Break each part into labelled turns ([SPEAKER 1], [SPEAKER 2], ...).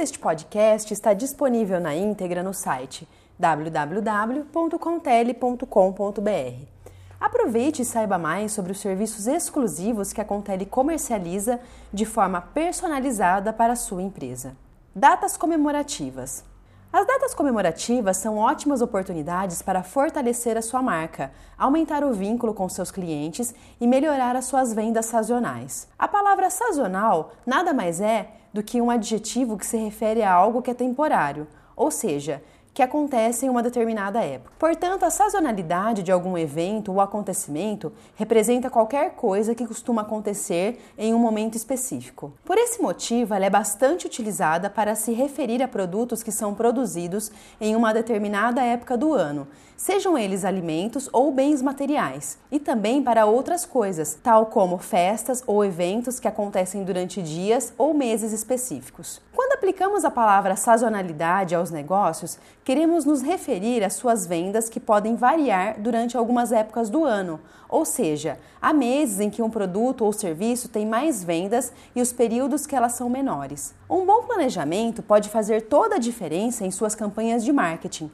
[SPEAKER 1] deste podcast está disponível na íntegra no site www.contele.com.br. Aproveite e saiba mais sobre os serviços exclusivos que a Contele comercializa de forma personalizada para a sua empresa. Datas comemorativas. As datas comemorativas são ótimas oportunidades para fortalecer a sua marca, aumentar o vínculo com seus clientes e melhorar as suas vendas sazonais. A palavra sazonal nada mais é do que um adjetivo que se refere a algo que é temporário, ou seja, que acontece em uma determinada época. Portanto, a sazonalidade de algum evento ou acontecimento representa qualquer coisa que costuma acontecer em um momento específico. Por esse motivo, ela é bastante utilizada para se referir a produtos que são produzidos em uma determinada época do ano, sejam eles alimentos ou bens materiais, e também para outras coisas, tal como festas ou eventos que acontecem durante dias ou meses específicos. Quando aplicamos a palavra sazonalidade aos negócios, queremos nos referir às suas vendas que podem variar durante algumas épocas do ano, ou seja, há meses em que um produto ou serviço tem mais vendas e os períodos que elas são menores. Um bom planejamento pode fazer toda a diferença em suas campanhas de marketing.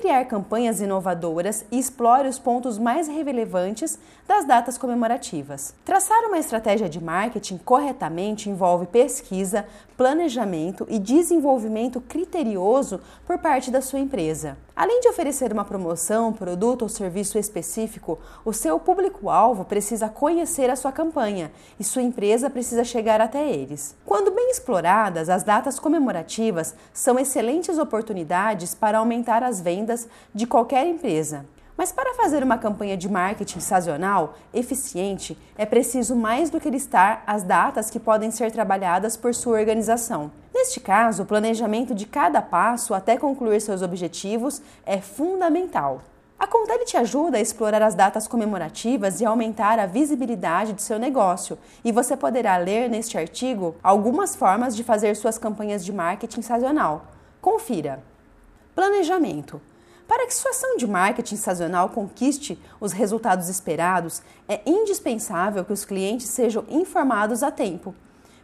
[SPEAKER 1] Criar campanhas inovadoras e explore os pontos mais relevantes das datas comemorativas. Traçar uma estratégia de marketing corretamente envolve pesquisa, planejamento e desenvolvimento criterioso por parte da sua empresa. Além de oferecer uma promoção, produto ou serviço específico, o seu público-alvo precisa conhecer a sua campanha e sua empresa precisa chegar até eles. Quando bem exploradas, as datas comemorativas são excelentes oportunidades para aumentar as vendas de qualquer empresa. Mas para fazer uma campanha de marketing sazonal eficiente, é preciso mais do que listar as datas que podem ser trabalhadas por sua organização. Neste caso, o planejamento de cada passo até concluir seus objetivos é fundamental. A Contele te ajuda a explorar as datas comemorativas e aumentar a visibilidade de seu negócio, e você poderá ler neste artigo algumas formas de fazer suas campanhas de marketing sazonal. Confira. Planejamento. Para que sua ação de marketing sazonal conquiste os resultados esperados, é indispensável que os clientes sejam informados a tempo,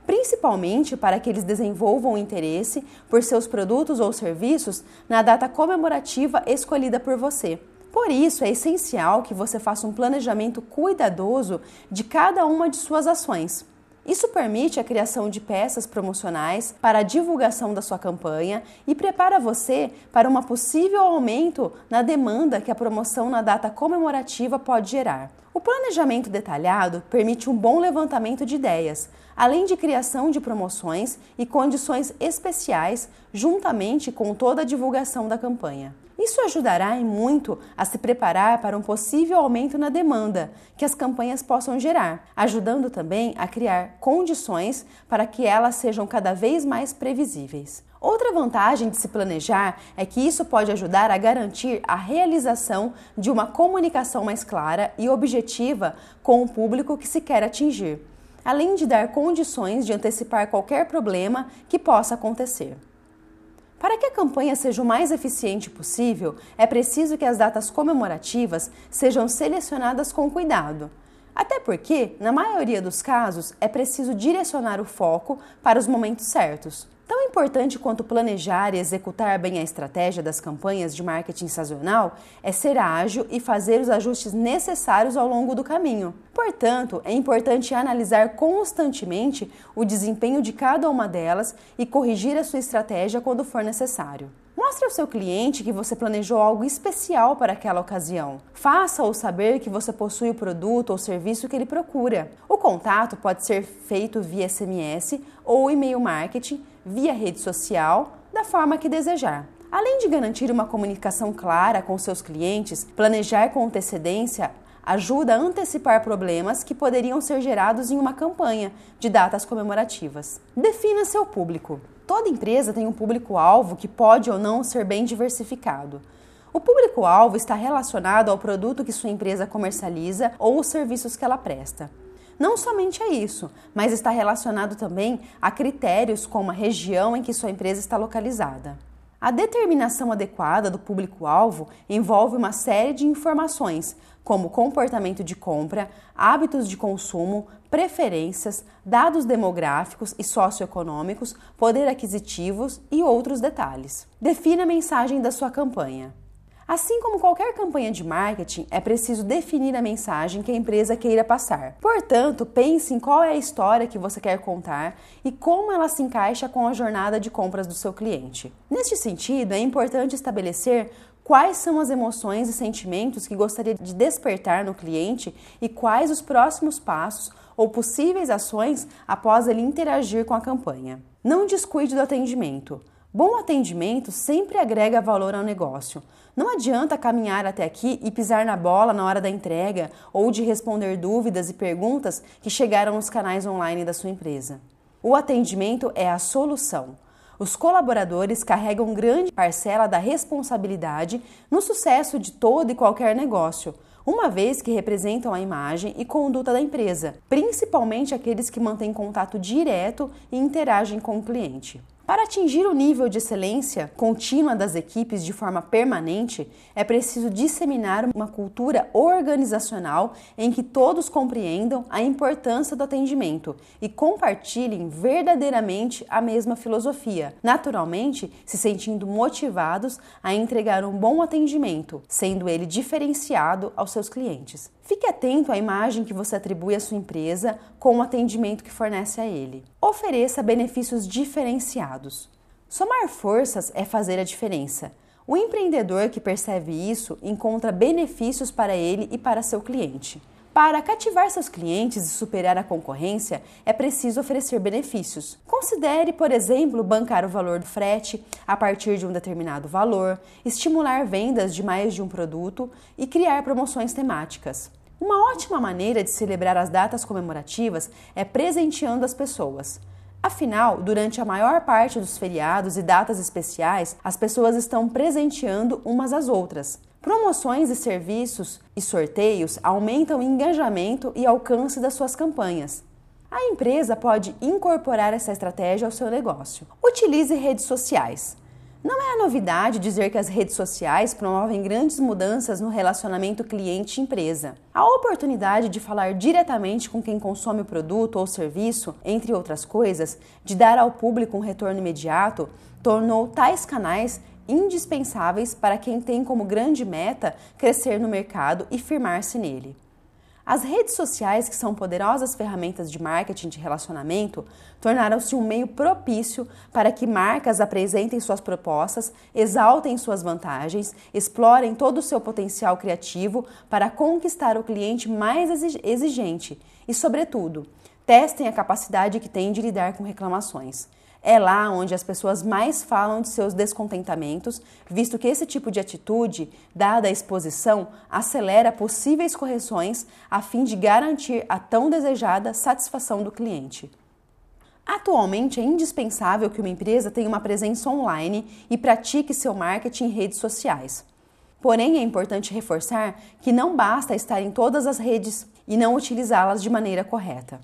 [SPEAKER 1] principalmente para que eles desenvolvam interesse por seus produtos ou serviços na data comemorativa escolhida por você. Por isso, é essencial que você faça um planejamento cuidadoso de cada uma de suas ações. Isso permite a criação de peças promocionais para a divulgação da sua campanha e prepara você para um possível aumento na demanda que a promoção na data comemorativa pode gerar. O planejamento detalhado permite um bom levantamento de ideias, além de criação de promoções e condições especiais, juntamente com toda a divulgação da campanha. Isso ajudará em muito a se preparar para um possível aumento na demanda que as campanhas possam gerar, ajudando também a criar condições para que elas sejam cada vez mais previsíveis. Outra vantagem de se planejar é que isso pode ajudar a garantir a realização de uma comunicação mais clara e objetiva com o público que se quer atingir, além de dar condições de antecipar qualquer problema que possa acontecer. Para que a campanha seja o mais eficiente possível, é preciso que as datas comemorativas sejam selecionadas com cuidado. Até porque, na maioria dos casos, é preciso direcionar o foco para os momentos certos. Tão importante quanto planejar e executar bem a estratégia das campanhas de marketing sazonal é ser ágil e fazer os ajustes necessários ao longo do caminho. Portanto, é importante analisar constantemente o desempenho de cada uma delas e corrigir a sua estratégia quando for necessário. Mostre ao seu cliente que você planejou algo especial para aquela ocasião. Faça-o saber que você possui o produto ou serviço que ele procura. O contato pode ser feito via SMS ou e-mail marketing, via rede social, da forma que desejar. Além de garantir uma comunicação clara com seus clientes, planejar com antecedência ajuda a antecipar problemas que poderiam ser gerados em uma campanha de datas comemorativas. Defina seu público. Toda empresa tem um público-alvo que pode ou não ser bem diversificado. O público-alvo está relacionado ao produto que sua empresa comercializa ou os serviços que ela presta. Não somente a isso, mas está relacionado também a critérios como a região em que sua empresa está localizada. A determinação adequada do público-alvo envolve uma série de informações, como comportamento de compra, hábitos de consumo, preferências, dados demográficos e socioeconômicos, poder aquisitivos e outros detalhes. Defina a mensagem da sua campanha. Assim como qualquer campanha de marketing, é preciso definir a mensagem que a empresa queira passar. Portanto, pense em qual é a história que você quer contar e como ela se encaixa com a jornada de compras do seu cliente. Neste sentido, é importante estabelecer quais são as emoções e sentimentos que gostaria de despertar no cliente e quais os próximos passos ou possíveis ações após ele interagir com a campanha. Não descuide do atendimento. Bom atendimento sempre agrega valor ao negócio. Não adianta caminhar até aqui e pisar na bola na hora da entrega ou de responder dúvidas e perguntas que chegaram nos canais online da sua empresa. O atendimento é a solução. Os colaboradores carregam grande parcela da responsabilidade no sucesso de todo e qualquer negócio, uma vez que representam a imagem e conduta da empresa, principalmente aqueles que mantêm contato direto e interagem com o cliente. Para atingir o nível de excelência contínua das equipes de forma permanente, é preciso disseminar uma cultura organizacional em que todos compreendam a importância do atendimento e compartilhem verdadeiramente a mesma filosofia, naturalmente se sentindo motivados a entregar um bom atendimento, sendo ele diferenciado aos seus clientes. Fique atento à imagem que você atribui à sua empresa com o atendimento que fornece a ele. Ofereça benefícios diferenciados. Somar forças é fazer a diferença. O empreendedor que percebe isso encontra benefícios para ele e para seu cliente. Para cativar seus clientes e superar a concorrência, é preciso oferecer benefícios. Considere, por exemplo, bancar o valor do frete a partir de um determinado valor, estimular vendas de mais de um produto e criar promoções temáticas. Uma ótima maneira de celebrar as datas comemorativas é presenteando as pessoas. Afinal, durante a maior parte dos feriados e datas especiais, as pessoas estão presenteando umas às outras. Promoções e serviços e sorteios aumentam o engajamento e alcance das suas campanhas. A empresa pode incorporar essa estratégia ao seu negócio. Utilize redes sociais. Não é a novidade dizer que as redes sociais promovem grandes mudanças no relacionamento cliente-empresa. A oportunidade de falar diretamente com quem consome o produto ou serviço, entre outras coisas, de dar ao público um retorno imediato, tornou tais canais indispensáveis para quem tem como grande meta crescer no mercado e firmar-se nele. As redes sociais, que são poderosas ferramentas de marketing de relacionamento, tornaram-se um meio propício para que marcas apresentem suas propostas, exaltem suas vantagens, explorem todo o seu potencial criativo para conquistar o cliente mais exigente e, sobretudo, testem a capacidade que têm de lidar com reclamações. É lá onde as pessoas mais falam de seus descontentamentos, visto que esse tipo de atitude, dada a exposição, acelera possíveis correções a fim de garantir a tão desejada satisfação do cliente. Atualmente é indispensável que uma empresa tenha uma presença online e pratique seu marketing em redes sociais. Porém, é importante reforçar que não basta estar em todas as redes e não utilizá-las de maneira correta.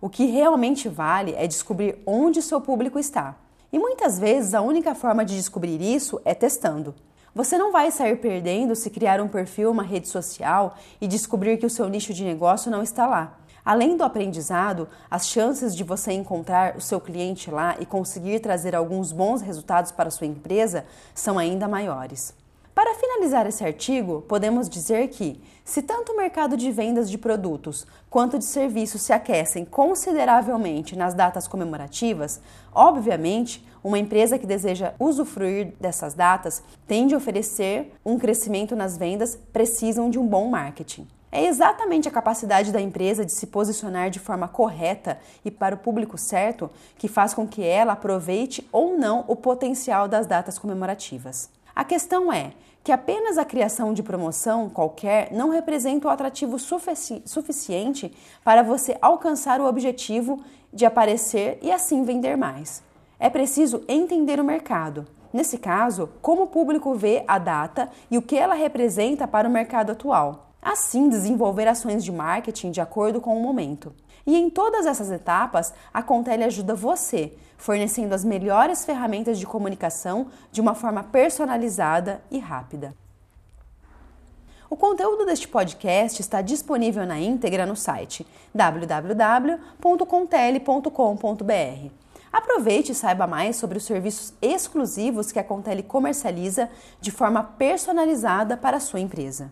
[SPEAKER 1] O que realmente vale é descobrir onde seu público está. E muitas vezes a única forma de descobrir isso é testando. Você não vai sair perdendo se criar um perfil, uma rede social e descobrir que o seu nicho de negócio não está lá. Além do aprendizado, as chances de você encontrar o seu cliente lá e conseguir trazer alguns bons resultados para a sua empresa são ainda maiores. Para finalizar esse artigo, podemos dizer que, se tanto o mercado de vendas de produtos quanto de serviços se aquecem consideravelmente nas datas comemorativas, obviamente, uma empresa que deseja usufruir dessas datas tem de oferecer um crescimento nas vendas, precisam de um bom marketing. É exatamente a capacidade da empresa de se posicionar de forma correta e para o público certo que faz com que ela aproveite ou não o potencial das datas comemorativas. A questão é: que apenas a criação de promoção qualquer não representa o atrativo sufici suficiente para você alcançar o objetivo de aparecer e assim vender mais. É preciso entender o mercado. Nesse caso, como o público vê a data e o que ela representa para o mercado atual. Assim, desenvolver ações de marketing de acordo com o momento. E em todas essas etapas, a Contele ajuda você, fornecendo as melhores ferramentas de comunicação de uma forma personalizada e rápida. O conteúdo deste podcast está disponível na íntegra no site www.contele.com.br. Aproveite e saiba mais sobre os serviços exclusivos que a Contele comercializa de forma personalizada para a sua empresa.